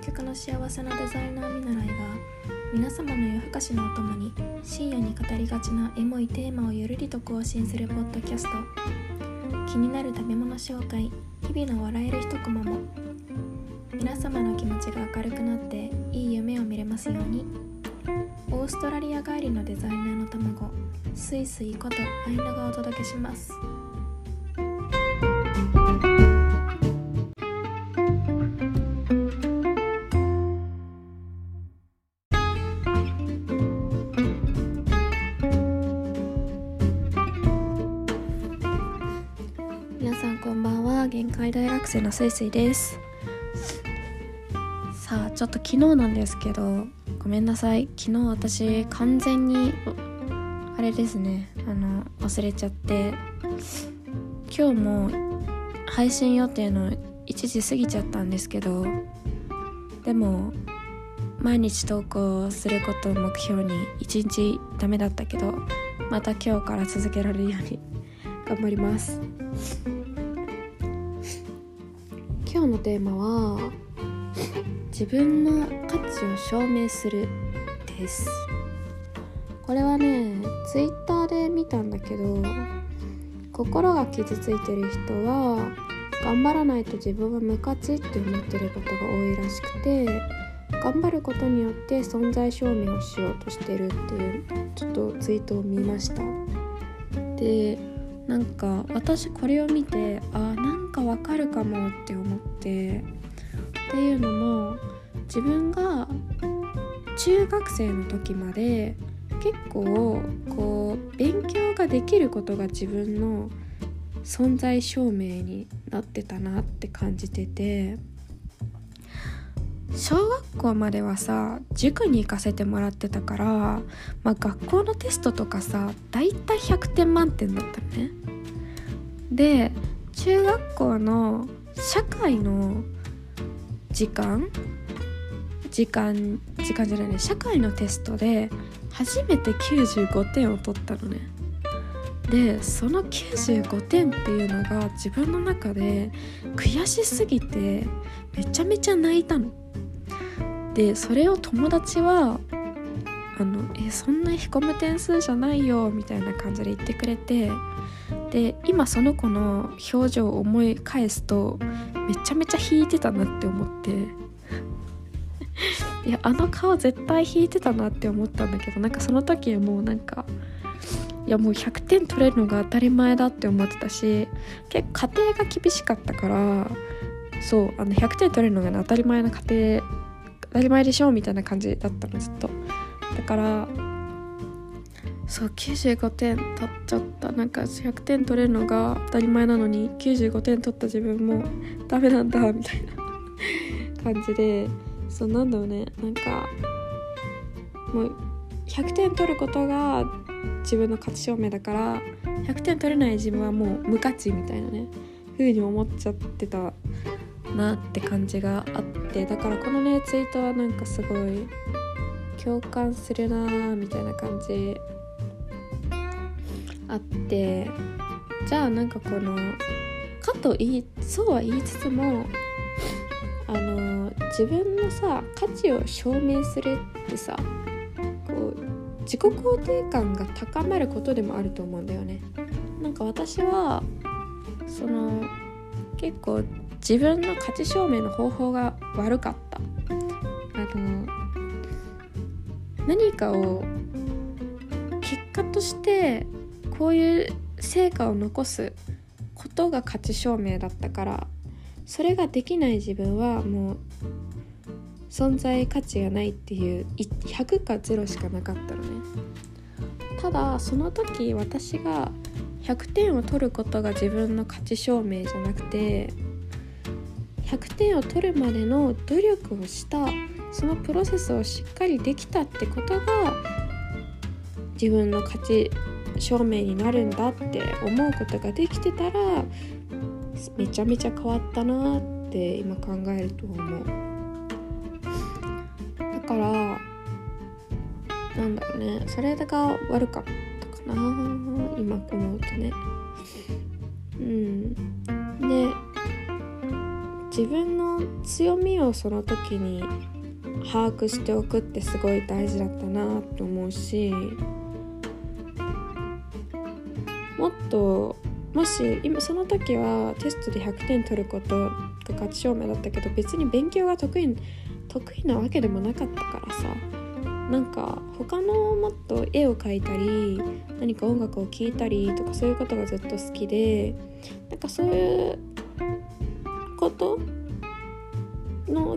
究極の幸せなデザイナー見習いが皆様の夜更かしのお供に深夜に語りがちなエモいテーマをゆるりと更新するポッドキャスト。気になる食べ物紹介日々の笑える一コマも。皆様の気持ちが明るくなっていい夢を見れますように。オーストラリア帰りのデザイナーの卵スイスイことアイナがお届けします。生のスイスイです。さあちょっと昨日なんですけどごめんなさい。昨日私完全にあれですね。あの忘れちゃって。今日も配信予定の1時過ぎちゃったんですけどでも毎日投稿することを目標に1日ダメだったけどまた今日から続けられるように頑張ります。今日のテーマは自分の価値を証明するです。これはねツイッターで見たんだけど心が傷ついてる人は頑張らないと自分は無価値って思ってることが多いらしくて頑張ることによって存在証明をしようとしてるっていうちょっとツイートを見ました。でなんか私これを見てあなんかわかるかもって思ってっていうのも自分が中学生の時まで結構こう勉強ができることが自分の存在証明になってたなって感じてて小学校まではさ塾に行かせてもらってたから、まあ、学校のテストとかさだいたい100点満点だったのね。で中学校の社会の時間時間時間じゃないね社会のテストで初めて95点を取ったのねでその95点っていうのが自分の中で悔しすぎてめちゃめちゃ泣いたのでそれを友達はあのえそんな引込む点数じゃないよみたいな感じで言ってくれてで今その子の表情を思い返すとめちゃめちゃ引いてたなって思って。いやあの顔絶対引いてたなって思ったんだけどなんかその時はもうなんかいやもう100点取れるのが当たり前だって思ってたし結構家庭が厳しかったからそうあの100点取れるのが、当たり前な家庭当たり前でしょみたいな感じだったのずっと。だからそう95点取っちゃったなんか100点取れるのが当たり前なのに95点取った自分もダメなんだみたいな感じで。そうなんだろうね。なんかもう100点取ることが自分の価値証明だから100点取れない自分はもう無価値みたいなね風に思っちゃってたなって感じがあってだからこのねツイートはなんかすごい共感するなーみたいな感じあってじゃあなんかこのかと言いそうは言いつつもあの自分のさ価値を証明するってさこう自己肯定感が高まることでもあると思うんだよね。なんか私はその結構自分の価値証明の方法が悪かった。あの何かを結果としてこういう成果を残すことが価値証明だったからそれができない自分はもう存在価値がないっていう100か0しかなかったのねただその時私が100点を取ることが自分の価値証明じゃなくて100点を取るまでの努力をしたそのプロセスをしっかりできたってことが自分の価値証明になるんだって思うことができてたらめちゃめちゃ変わったなって今考えると思う。だからなんだろうね。それが悪かったかな今思うとね。うん。で自分の強みをその時に把握しておくってすごい大事だったなと思うしもっともし今その時はテストで100点取ることが勝ち証明だったけど別に勉強が得意得意なわけでもなかったからさなんか他のもっと絵を描いたり何か音楽を聴いたりとかそういうことがずっと好きでなんかそういうこと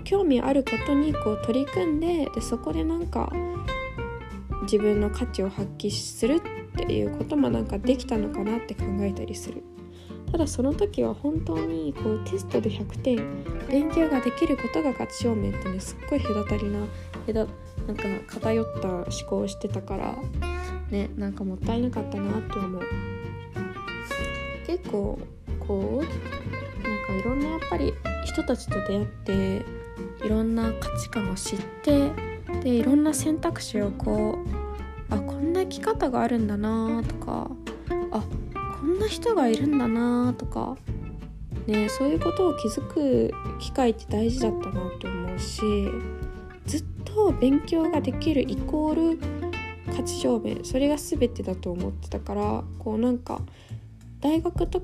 興味あることにこう取り組んででそこでなんか自分の価値を発揮するっていうこともなんかできたのかなって考えたりする。ただその時は本当にこうテストで100点勉強ができることが勝ち証明ってねすっごい隔たりななんか偏った思考をしてたからねなんかもったいなかったなって思う。結構こうなんかいろんなやっぱり人たちと出会っていろんな価値観を知ってでいろんな選択肢をこうあこんな生き方があるんだなとかあこんな人がいるんだなとかねそういうことを気づく機会って大事だったなと思うしずっと勉強ができるイコール価値証明それが全てだと思ってたからこうなんか大学と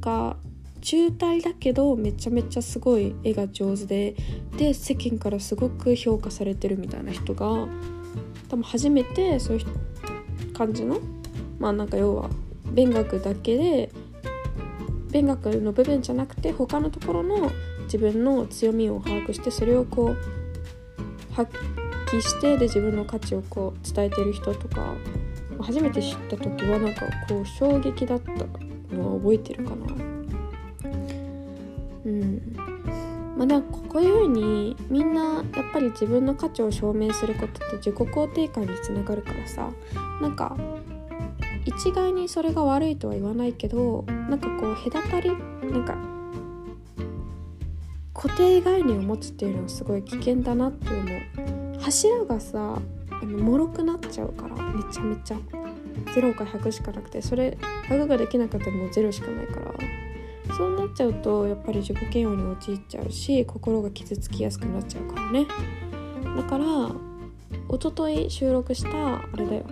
か中退だけどめちゃめちゃすごい絵が上手でで世間からすごく評価されてるみたいな人が多分初めてそういう感じのまあなんか要は勉学だけで勉学の部分じゃなくて他のところの自分の強みを把握してそれをこう発揮してで自分の価値をこう伝えてる人とか初めて知った時はなんかこう衝撃だったのは覚えてるかな。うん。まあ、でもこういうふうにみんなやっぱり自分の価値を証明することって自己肯定感につながるからさ。なんか一概にそれが悪いとは言わないけどなんかこう隔たりなんか固定概念を持つっていうのはすごい危険だなって思う。柱がさあの脆くなっちゃうからめちゃめちゃ。0か100しかなくてそれ100ができなかったらもう0しかないから。そうなっちゃうとやっぱり自己嫌悪に陥っちゃうし心が傷つきやすくなっちゃうからね。だから一昨日収録したあれだよ。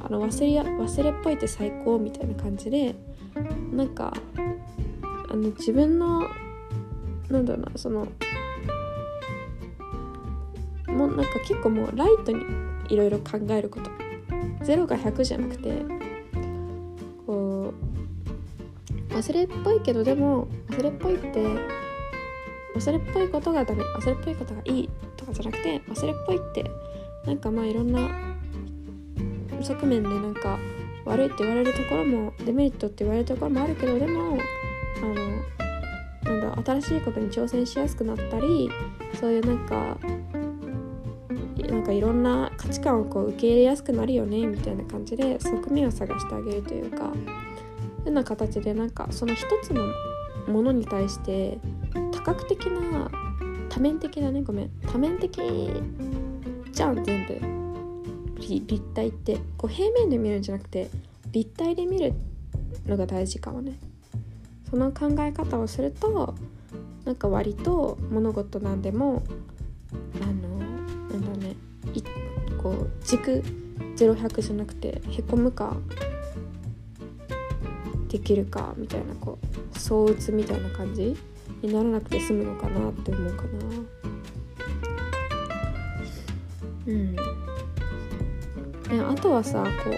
あの忘れ忘れっぽいって最高みたいな感じでなんかあの自分のなんだろうなそのもうなんか結構もうライトにいろいろ考えること。0が100じゃなくて忘れっぽいけどでも忘れっぽいって忘れっぽいことがダメ忘れっぽいことがいいとかじゃなくて忘れっぽいってなんかまあいろんな側面でなんか悪いって言われるところもデメリットって言われるところもあるけどでもあのなんだ新しいことに挑戦しやすくなったりそういうなんかなんかいろんな価値観をこう受け入れやすくなるよねみたいな感じで側面を探してあげるというか。そういうような形でなんかその一つのものに対して多角的な多面的だねごめん多面的じゃん全部。立体ってこう平面で見るんじゃなくて立体で見るのが大事かもね。その考え方をするとなんか割と物事なんでもあのなんだねいこう軸0100じゃなくてへこむかできるかみたいなこう相打つみたいな感じ。にならなくて済むのかなって思うかなうんね、あとはさこ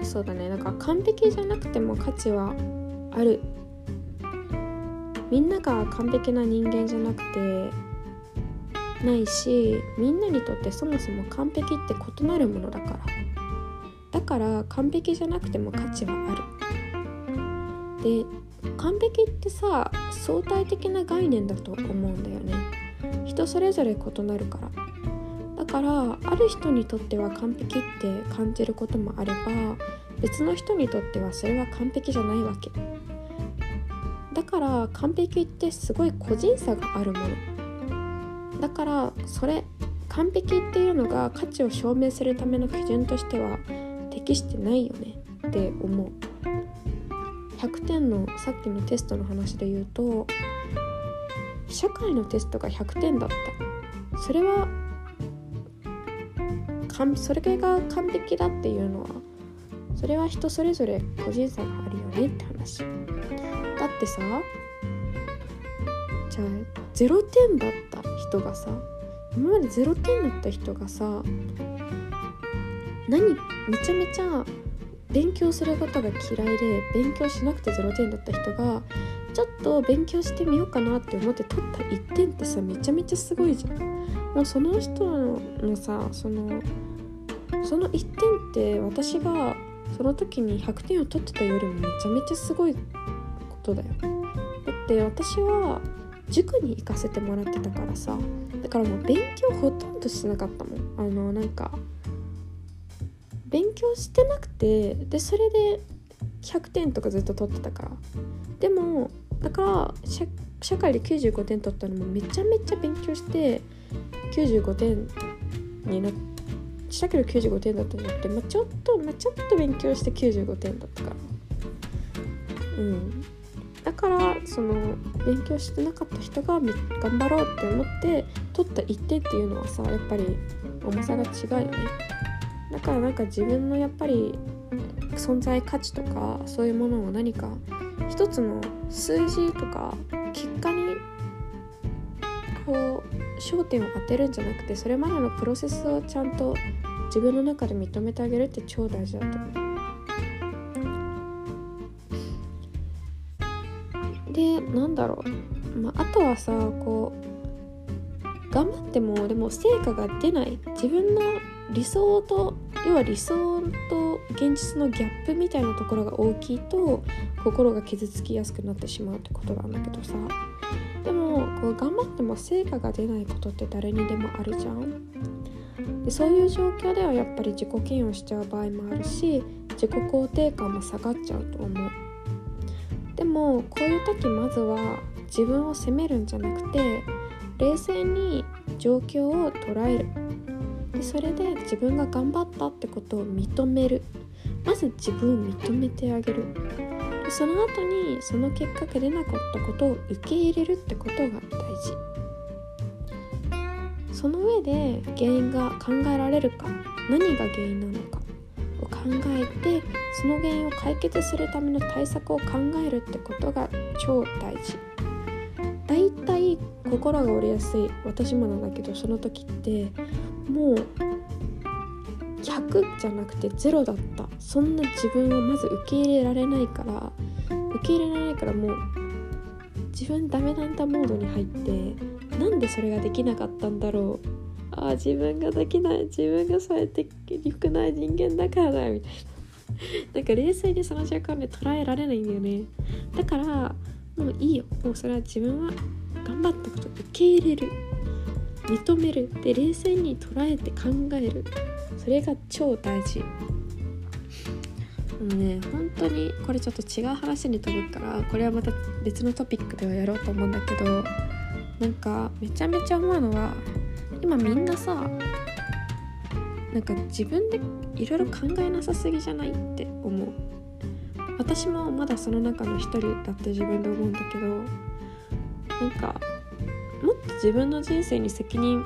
うそうだね。なんか完璧じゃなくても価値はある。みんなが完璧な人間じゃなくてないしみんなにとってそもそも完璧って異なるものだから。だから完璧じゃなくても価値はある。で完璧ってさ相対的な概念だと思うんだよね。人それぞれ異なるから。だからある人にとっては完璧って感じることもあれば別の人にとってはそれは完璧じゃないわけ。だから完璧ってすごい個人差があるもの。だからそれ完璧っていうのが価値を証明するための基準としては適してないよねって思う。100点のさっきのテストの話で言うと社会のテストが100点だった。それはそれが完璧だっていうのはそれは人それぞれ個人差があるよねって話。だってさじゃあ0点だった人がさ今まで0点だった人がさ何めちゃめちゃ勉強することが嫌いで勉強しなくて0点だった人がちょっと勉強してみようかなって思って取った1点ってさめちゃめちゃすごいじゃん。もうその人のさそのその1点って私がその時に100点を取ってたよりもめちゃめちゃすごいことだよ。だって私は塾に行かせてもらってたからさだからもう勉強ほとんどしてなかったもん。あのなんか勉強してなくてでそれで100点とかずっと取ってたから。でもだから社会で95点取ったのもめちゃめちゃ勉強して95点になしたけど95点だったんじゃなくて、まあ、ちょっと、まあ、ちょっと勉強して95点だったから。うん。だからその勉強してなかった人が頑張ろうって思って取った1点っていうのはさやっぱり重さが違うよね。だからなんか自分のやっぱり存在価値とかそういうものを何か一つの数字とか結果にこう焦点を当てるんじゃなくてそれまでのプロセスをちゃんと自分の中で認めてあげるって超大事だと思う。でなんだろう、まあ、あとはさこう頑張ってもでも成果が出ない自分の理想と要は理想と現実のギャップみたいなところが大きいと心が傷つきやすくなってしまうってことなんだけどさ。でもこう頑張っても成果が出ないことって誰にでもあるじゃん。でそういう状況ではやっぱり自己嫌悪しちゃう場合もあるし自己肯定感も下がっちゃうと思う。でもこういう時まずは自分を責めるんじゃなくて冷静に状況を捉える。でそれで自分が頑張ったってことを認める。まず自分を認めてあげる。でその後にその結果が出なかったことを受け入れるってことが大事。その上で原因が考えられるか何が原因なのかを考えてその原因を解決するための対策を考えるってことが超大事。だいたい心が折れやすい。私もなんだけどその時ってもう100じゃなくて0だった。そんな自分をまず受け入れられないから受け入れられないからもう自分ダメなんだモードに入ってなんでそれができなかったんだろう。ああ自分ができない。自分がそうやって良くない人間だからだ。みたいな。なんか冷静にその瞬間で捉えられないんだよね。だからもういいよ。もうそれは自分は頑張ったこと受け入れる。認める。で冷静に捉えて考える。それが超大事。もうね本当にこれちょっと違う話に飛ぶからこれはまた別のトピックではやろうと思うんだけどなんかめちゃめちゃ思うのは今みんなさなんか自分でいろいろ考えなさすぎじゃないって思う。私もまだその中の一人だって自分で思うんだけどなんか自分の人生に責任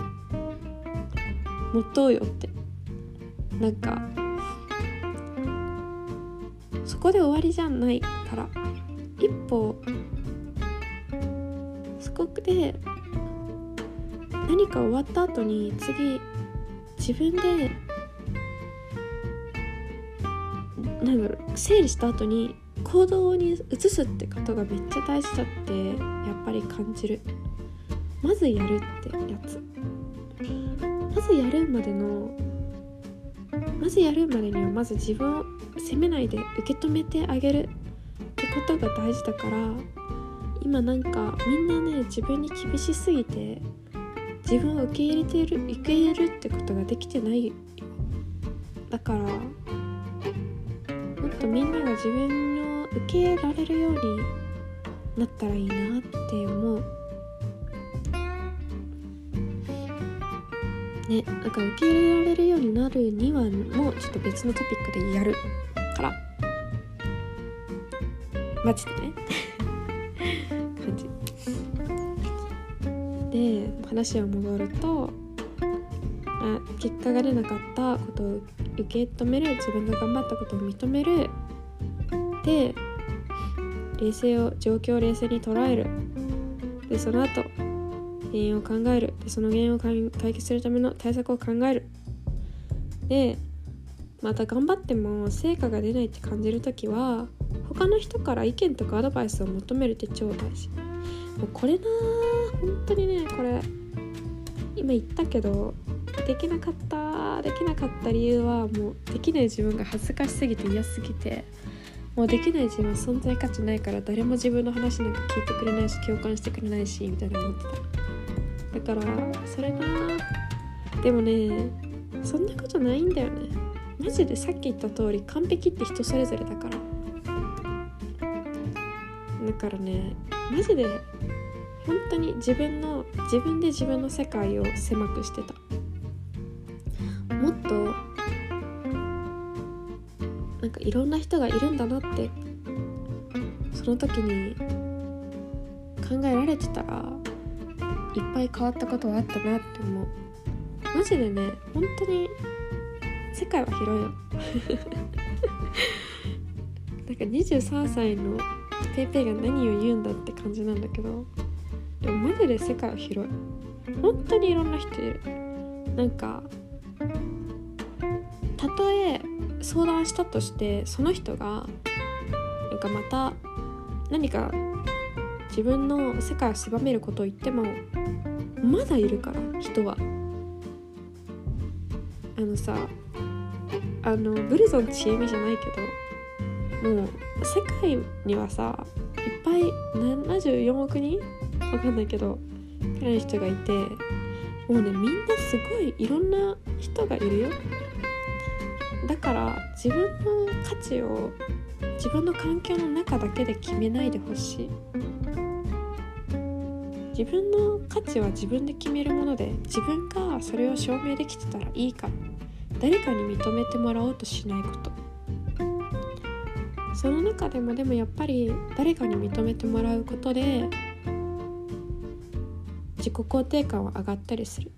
持とうよってなんかそこで終わりじゃないから一歩そこで何か終わった後に次自分でなんだろう整理した後に行動に移すってことがめっちゃ大事だってやっぱり感じる。まずやるってやつ。まずやるまでのまずやるまでにはまず自分を責めないで受け止めてあげるってことが大事だから今なんかみんなね自分に厳しすぎて自分を受け入れてる受け入れるってことができてないだからもっとみんなが自分を受け入れられるようになったらいいなって思う。ねなんか受け入れられるようになるにはもうちょっと別のトピックでやるから。マジでね。感じ。で話を戻るとあ結果が出なかったことを受け止める自分が頑張ったことを認める。で冷静を状況を冷静に捉える。でその後原因を考える。でその原因を解決するための対策を考える。でまた頑張っても成果が出ないって感じる時は他の人から意見とかアドバイスを求めるって超大事。もうこれな本当にねこれ今言ったけどできなかったできなかった理由はもうできない自分が恥ずかしすぎて嫌すぎてもうできない自分は存在価値ないから誰も自分の話なんか聞いてくれないし共感してくれないしみたいな思ってた。だからそれなでもねそんなことないんだよね。マジでさっき言った通り完璧って人それぞれだから。だからねマジで本当に自分の自分で自分の世界を狭くしてた。もっとなんかいろんな人がいるんだなってその時に考えられてたらいっぱい変わったことはあったなって思う。マジでね本当に世界は広いよ。なんか23歳の PayPay が何を言うんだって感じなんだけどでもマジで世界は広い。本当にいろんな人いる。なんかたとえ相談したとしてその人がなんかまた何か自分の世界を狭めることを言ってもまだいるから人は。あのさあのブルゾンちえみじゃないけどもう世界にはさいっぱい74億人？わかんないけどくらいの人がいてもうねみんなすごいいろんな人がいるよ。だから自分の価値を自分の環境の中だけで決めないでほしい。自分の価値は自分で決めるもので自分がそれを証明できてたらいいか誰かに認めてもらおうとしないこと。その中でもでもやっぱり誰かに認めてもらうことで自己肯定感は上がったりする。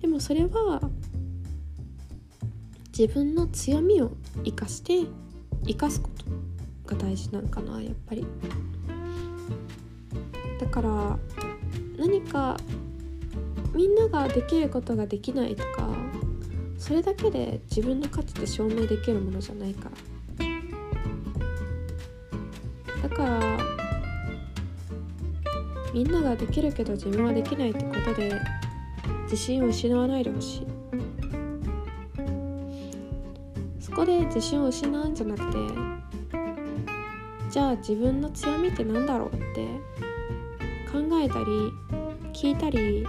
でもそれは自分の強みを生かして生かすことが大事なのかなやっぱり。だから何かみんなができることができないとかそれだけで自分の価値って証明できるものじゃないから。だからみんなができるけど自分はできないってことで自信を失わないでほしい。そこで自信を失うんじゃなくてじゃあ自分の強みって何だろうって考えたり聞いたり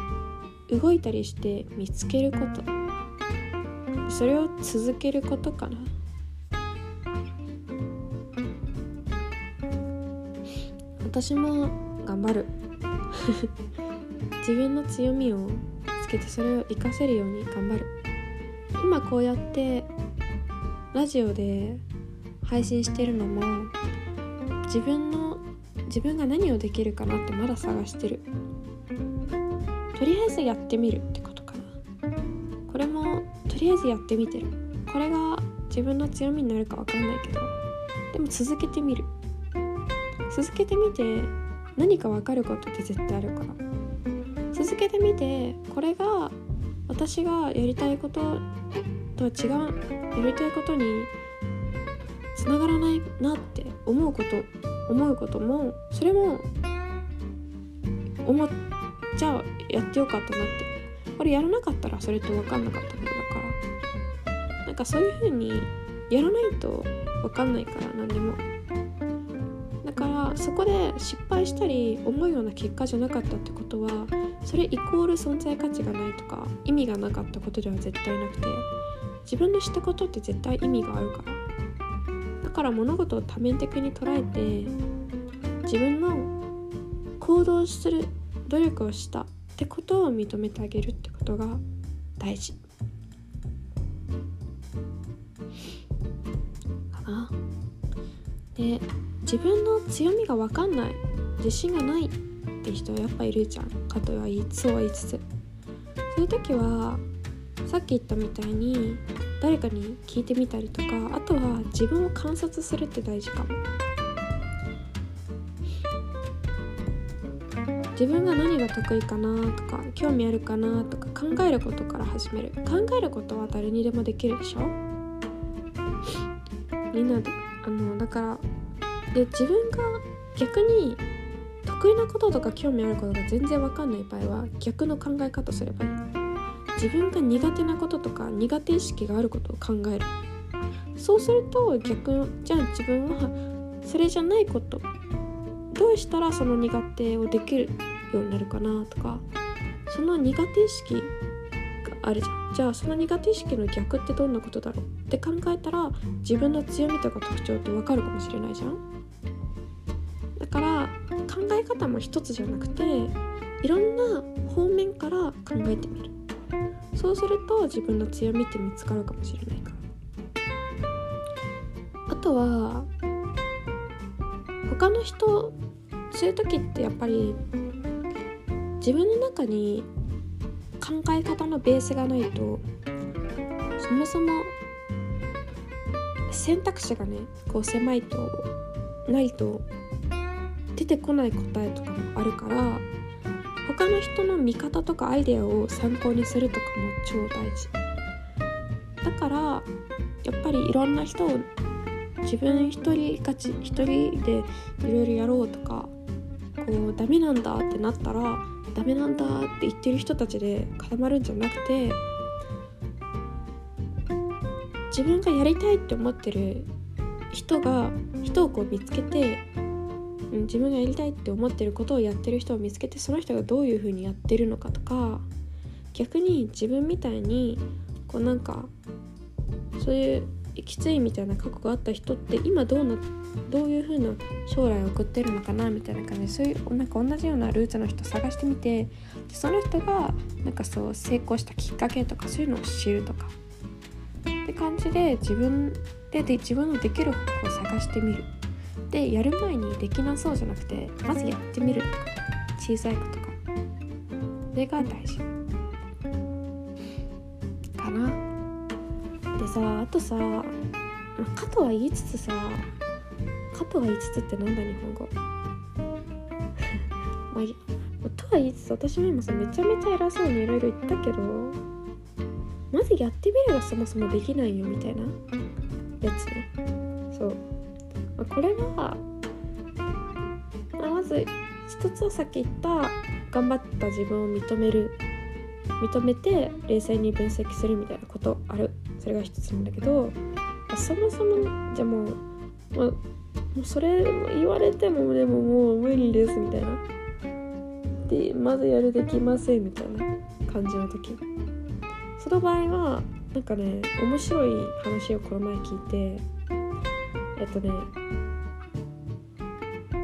動いたりして見つけること。それを続けることかな。私も頑張る。自分の強みをつけてそれを活かせるように頑張る。今こうやってラジオで配信してるのも自分の自分が何をできるかなってまだ探してる。とりあえずやってみるってことかな。これもとりあえずやってみてる。これが自分の強みになるか分かんないけど。でも続けてみる。続けてみて何か分かることって絶対あるから。続けてみてこれが私がやりたいこととは違うやりたいことにつながらないなって思うこと思うこともそれも思っじゃあやってよかったなって。これやらなかったらそれって分かんなかったことだから。なんかそういう風にやらないと分かんないから何でも。だからそこで失敗したり思うような結果じゃなかったってことはそれイコール存在価値がないとか意味がなかったことでは絶対なくて自分のしたことって絶対意味があるから。だから物事を多面的に捉えて自分の行動する努力をした。ってことを認めてあげるってことが大事。かな。で自分の強みが分かんない。自信がないって人はやっぱいるじゃん。かとは言いそうは言いつつ。そういう時はさっき言ったみたいに誰かに聞いてみたりとかあとは自分を観察するって大事かも。自分が何が得意かなとか興味あるかなとか考えることから始める。考えることは誰にでもできるでしょ？みんなであのだからで自分が逆に得意なこととか興味あることが全然わかんない場合は逆の考え方すればいい。自分が苦手なこととか苦手意識があることを考える。そうすると逆じゃあ自分はそれじゃないことどうしたらその苦手をできるようになるかなとか。その苦手意識があるじゃん。じゃあその苦手意識の逆ってどんなことだろうって考えたら自分の強みとか特徴って分かるかもしれないじゃん。だから考え方も一つじゃなくていろんな方面から考えてみる。そうすると自分の強みって見つかるかもしれないから。あとは他の人そういう時ってやっぱり自分の中に考え方のベースがないとそもそも選択肢がねこう狭いとないと出てこない答えとかもあるから他の人の見方とかアイデアを参考にするとかも超大事。だからやっぱりいろんな人を自分一人勝ち一人でいろいろやろうとかこうダメなんだってなったらダメなんだって言ってる人たちで固まるんじゃなくて自分がやりたいって思ってる人が人をこう見つけて、うん、自分がやりたいって思ってることをやってる人を見つけてその人がどういうふうにやってるのかとか逆に自分みたいにこうなんかそういうきついみたいな過去があった人って今どうなどういう風な将来を送ってるのかなみたいな感じ。でそういうなんか同じようなルーツの人探してみてでその人がなんかそう成功したきっかけとかそういうのを知るとか。って感じで自分でで自分のできる方法を探してみる。でやる前にできなそうじゃなくてまずやってみるとか。小さいことかそれが大事。でさあとさかとは言いつつさかとは言いつつってなんだ日本語？まあいとは言いつつ私も今さめちゃめちゃ偉そうにいろいろ言ったけどまずやってみればそもそもできないよみたいなやつね。そう、まあ、これは、まあ、まず一つはさっき言った頑張った自分を認める。認めて冷静に分析するみたいなことある。それが一つなんだけどそもそもじゃもう、まあ、もうそれ言われてもでももう無理ですみたいな。でまずやるできませんみたいな感じの時。その場合はなんかね面白い話をこの前聞いてえっとね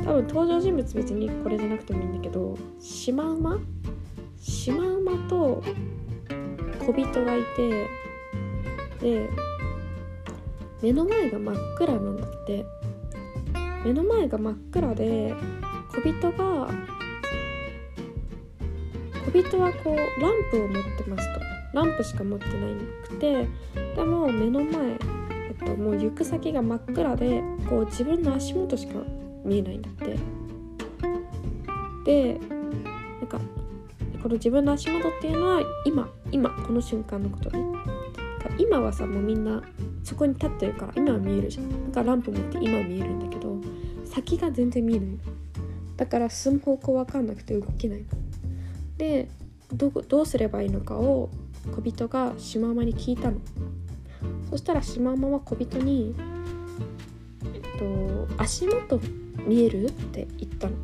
多分登場人物別にこれじゃなくてもいいんだけどシマウマ？シマウマと小人がいてで目の前が真っ暗なんだって。目の前が真っ暗で小人が小人はこうランプを持ってますと。ランプしか持ってないくてでも目の前、えっと、もう行く先が真っ暗でこう自分の足元しか見えないんだって。でなんかこの自分の足元っていうのは今今この瞬間のことね。今はさもうみんなそこに立ってるから今は見えるじゃん。だからランプ持って今は見えるんだけど先が全然見えない。だから進む方向分かんなくて動けないでどどうすればいいのかを小人がシマウマに聞いたの。そしたらシマウマは小人に「えっと、足元見える?」って言ったの。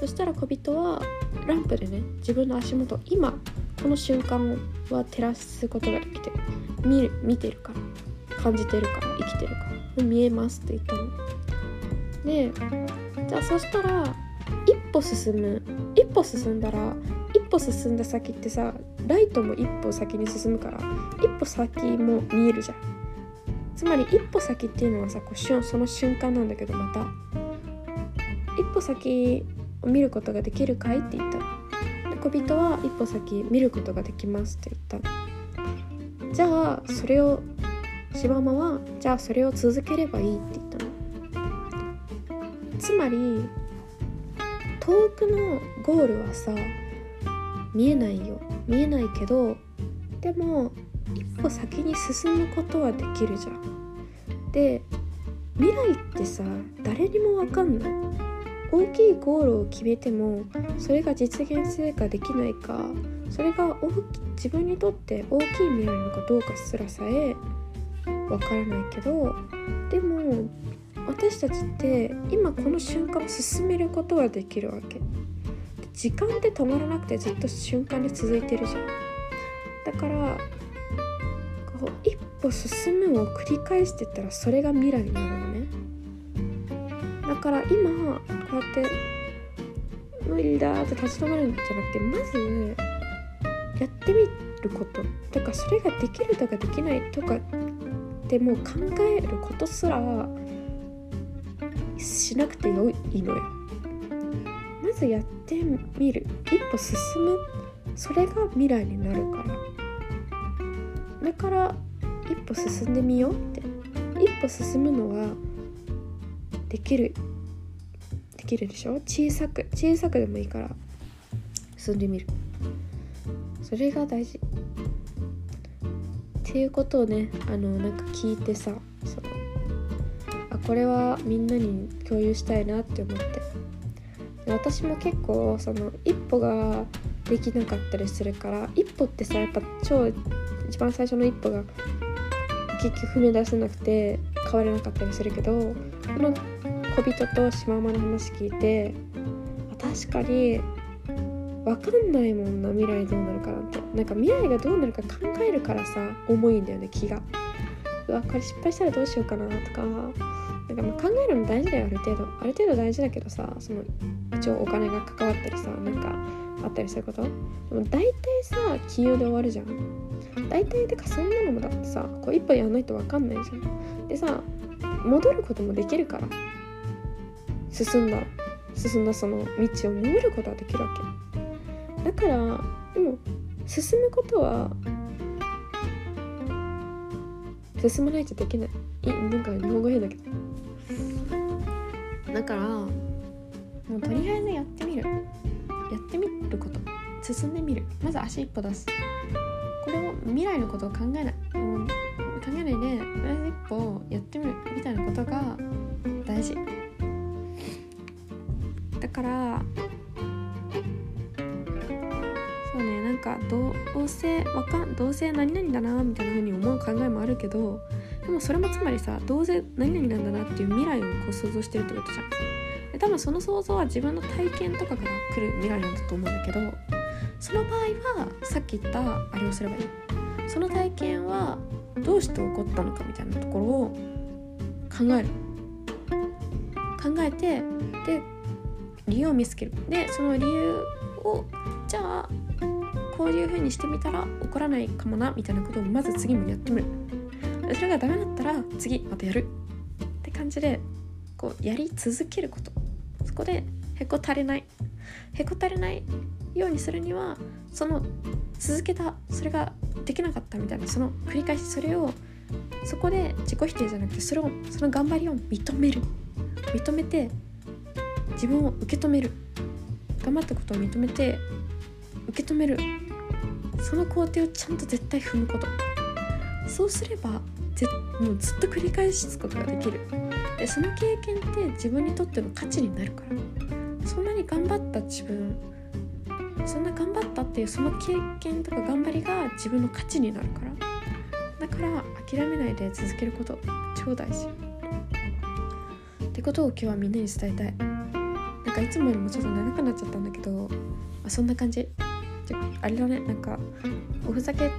そしたら小人はランプでね自分の足元今この瞬間は照らすことができて見る見てるから感じてるから生きてるから見えますって言ったの。でじゃあそしたら一歩進む一歩進んだら一歩進んだ先ってさライトも一歩先に進むから一歩先も見えるじゃん。つまり一歩先っていうのはさこうその瞬間なんだけどまた。一歩先を見ることができるかい?」って言ったの。小人は一歩先見ることができますって言った。じゃあそれをシマウマはじゃあそれを続ければいいって言ったの。つまり遠くのゴールはさ見えないよ。見えないけどでも一歩先に進むことはできるじゃん。で未来ってさ誰にも分かんない。大きいゴールを決めてもそれが実現するかできないかそれが自分にとって大きい未来なのかどうかすらさえ分からないけどでも私たちって今この瞬間を進めることはできるわけ。時間って止まらなくてずっと瞬間で続いてるじゃん。だからこう一歩進むを繰り返してったらそれが未来になるのね。だから今こうやって無理だって立ち止まるんじゃなくてまずやってみること。とかそれができるとかできないとかでもう考えることすらしなくてよいのよ。まずやってみる。一歩進む。それが未来になるから。だから一歩進んでみようって。一歩進むのはできるできるでしょ？小さく小さくでもいいから。進んでみる。それが大事。っていうことをねあのなんか聞いてさそのあこれはみんなに共有したいなって思って。私も結構その一歩ができなかったりするから一歩ってさやっぱ超一番最初の一歩が結局踏み出せなくて変われなかったりするけどこの小人とシマウマの話聞いて確かに分かんないもんな未来どうなるかなんて。なんか未来がどうなるか考えるからさ重いんだよね気が。うわこれ失敗したらどうしようかなとか。なんかまあ考えるの大事だよある程度。ある程度大事だけどさその一応お金が関わったりさなんかあったりすること。でも大体さ金融で終わるじゃん。大体てかそんなのもだってさこう一歩やんないと分かんないじゃん。でさ戻ることもできるから。進んだ。進んだその道を戻ることはできるわけ。だからでも進むことは進まないとできない。いなんか日本語変だけど。だからもうとりあえずやってみる。やってみること。進んでみる。まず足一歩出す。これを未来のことを考えない、でとりあえず一歩やってみるみたいなことが大事。だからそうねなんかどうせわかんどうせ何々だなみたいな風に思う考えもあるけどでもそれもつまりさどうせ何々なんだなっていう未来をこう想像してるってことじゃん。で多分その想像は自分の体験とかから来る未来なんだと思うんだけどその場合はさっき言ったあれをすればいい。その体験はどうして起こったのかみたいなところを考える。考えてで理由を見つける。でその理由をじゃあこういう風にしてみたら怒らないかもなみたいなことをまず次もやってみる。それがダメだったら次またやる。って感じでこうやり続けること。そこでへこたれない。へこたれないようにするにはその続けたそれができなかったみたいなその繰り返しそれをそこで自己否定じゃなくてそれをその頑張りを認める。認めて自分を受け止める。頑張ったことを認めて受け止める。その工程をちゃんと絶対踏むこと。そうすればぜもうずっと繰り返すことができる。でその経験って自分にとっての価値になるから。そんなに頑張った自分そんな頑張ったっていうその経験とか頑張りが自分の価値になるから。だから諦めないで続けること超大事。ってことを今日はみんなに伝えたい。なんかいつもよりもちょっと長くなっちゃったんだけど、あ、そんな感じ。あれだね。なんかおふざけ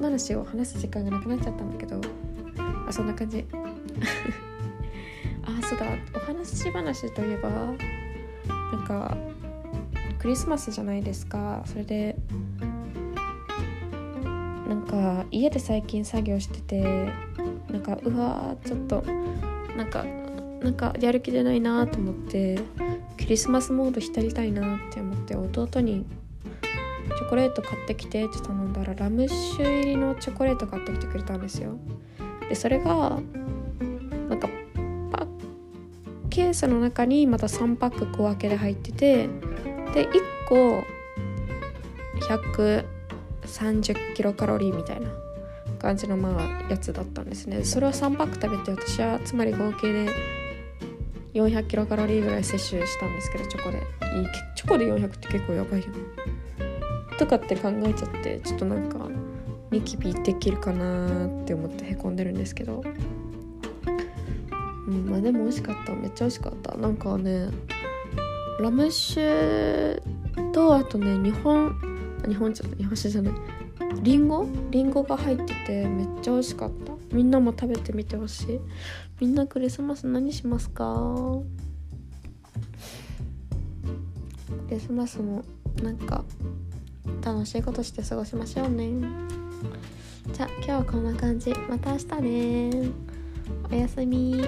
話を話す時間がなくなっちゃったんだけど。あそんな感じ。あそうだ。お話し話といえばなんかクリスマスじゃないですか。それでなんか家で最近作業しててなんかうわーちょっとなんかなんかやる気出ないなと思ってクリスマスモード浸りたいなって思って弟にチョコレート買ってきてって頼んだらラム酒入りのチョコレート買ってきてくれたんですよ。でそれがなんかパッケースの中にまた3パック小分けで入っててで1個130キロカロリーみたいな感じのまあやつだったんですね。それを3パック食べて私はつまり合計で400キロカロリーぐらい摂取したんですけどチョコで。いいチョコで400って結構やばいよ。ねとかって考えちゃってちょっとなんかニキビできるかなって思ってへこんでるんですけど。うんまあでも美味しかった。めっちゃ美味しかった。なんかねラム酒とあとね日本日本茶日本酒じゃない。リンゴ？リンゴが入っててめっちゃ美味しかった。みんなも食べてみてほしい。みんなクリスマス何しますか？クリスマスもなんか楽しいことして過ごしましょうね。じゃあ今日はこんな感じ。また明日ね。おやすみ。